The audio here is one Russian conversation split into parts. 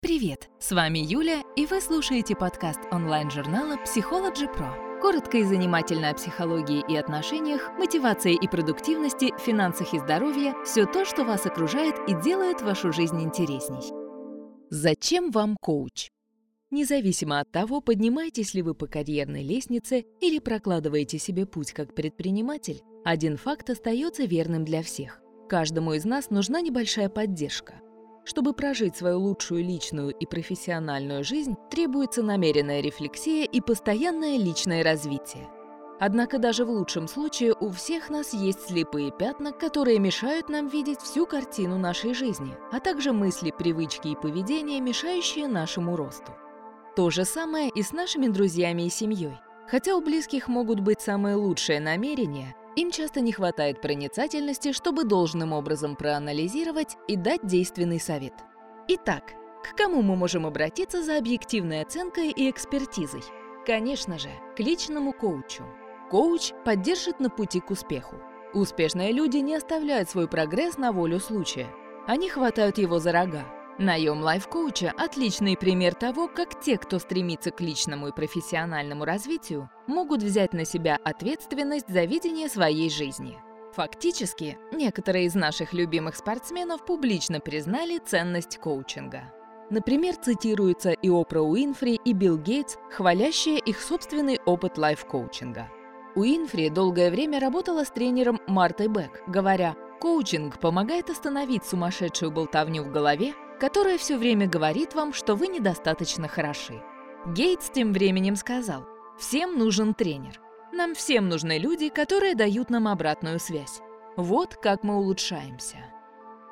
Привет! С вами Юля, и вы слушаете подкаст онлайн-журнала Psychology Pro. Коротко и занимательно о психологии и отношениях, мотивации и продуктивности, финансах и здоровье – все то, что вас окружает и делает вашу жизнь интересней. Зачем вам коуч? Независимо от того, поднимаетесь ли вы по карьерной лестнице или прокладываете себе путь как предприниматель, один факт остается верным для всех. Каждому из нас нужна небольшая поддержка – чтобы прожить свою лучшую личную и профессиональную жизнь, требуется намеренная рефлексия и постоянное личное развитие. Однако даже в лучшем случае у всех нас есть слепые пятна, которые мешают нам видеть всю картину нашей жизни, а также мысли, привычки и поведение, мешающие нашему росту. То же самое и с нашими друзьями и семьей. Хотя у близких могут быть самые лучшие намерения, им часто не хватает проницательности, чтобы должным образом проанализировать и дать действенный совет. Итак, к кому мы можем обратиться за объективной оценкой и экспертизой? Конечно же, к личному коучу. Коуч поддержит на пути к успеху. Успешные люди не оставляют свой прогресс на волю случая. Они хватают его за рога, Наем лайф-коуча – отличный пример того, как те, кто стремится к личному и профессиональному развитию, могут взять на себя ответственность за видение своей жизни. Фактически, некоторые из наших любимых спортсменов публично признали ценность коучинга. Например, цитируются и Опра Уинфри, и Билл Гейтс, хвалящие их собственный опыт лайф-коучинга. Уинфри долгое время работала с тренером Мартой Бек, говоря, «Коучинг помогает остановить сумасшедшую болтовню в голове, которая все время говорит вам, что вы недостаточно хороши. Гейтс тем временем сказал, «Всем нужен тренер. Нам всем нужны люди, которые дают нам обратную связь. Вот как мы улучшаемся».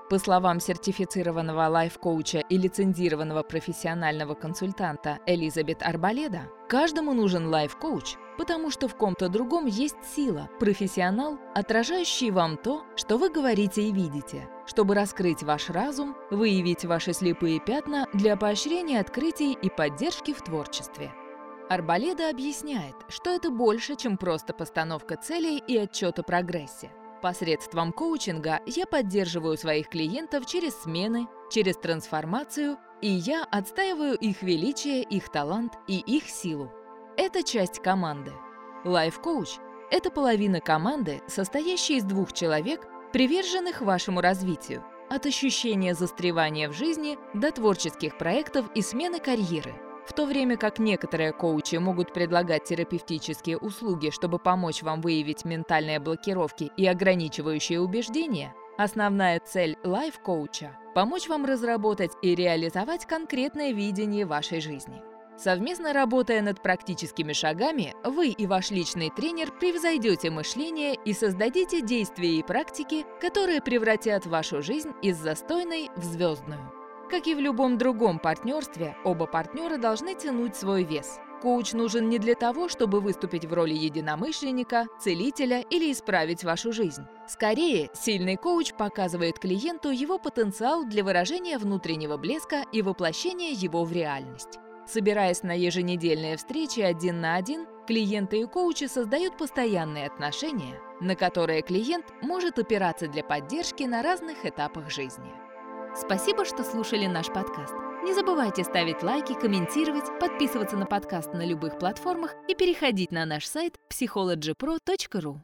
По словам сертифицированного лайф-коуча и лицензированного профессионального консультанта Элизабет Арбаледа, каждому нужен лайф-коуч, потому что в ком-то другом есть сила, профессионал, отражающий вам то, что вы говорите и видите, чтобы раскрыть ваш разум, выявить ваши слепые пятна для поощрения открытий и поддержки в творчестве. Арбаледа объясняет, что это больше, чем просто постановка целей и отчет о прогрессе. Посредством коучинга я поддерживаю своих клиентов через смены, через трансформацию, и я отстаиваю их величие, их талант и их силу. Это часть команды. Лайф-коуч – это половина команды, состоящая из двух человек, приверженных вашему развитию, от ощущения застревания в жизни до творческих проектов и смены карьеры. В то время как некоторые коучи могут предлагать терапевтические услуги, чтобы помочь вам выявить ментальные блокировки и ограничивающие убеждения, основная цель лайф-коуча – помочь вам разработать и реализовать конкретное видение вашей жизни. Совместно работая над практическими шагами, вы и ваш личный тренер превзойдете мышление и создадите действия и практики, которые превратят вашу жизнь из застойной в звездную. Как и в любом другом партнерстве, оба партнера должны тянуть свой вес. Коуч нужен не для того, чтобы выступить в роли единомышленника, целителя или исправить вашу жизнь. Скорее, сильный коуч показывает клиенту его потенциал для выражения внутреннего блеска и воплощения его в реальность. Собираясь на еженедельные встречи один на один, клиенты и коучи создают постоянные отношения, на которые клиент может опираться для поддержки на разных этапах жизни. Спасибо, что слушали наш подкаст. Не забывайте ставить лайки, комментировать, подписываться на подкаст на любых платформах и переходить на наш сайт psychologypro.ru.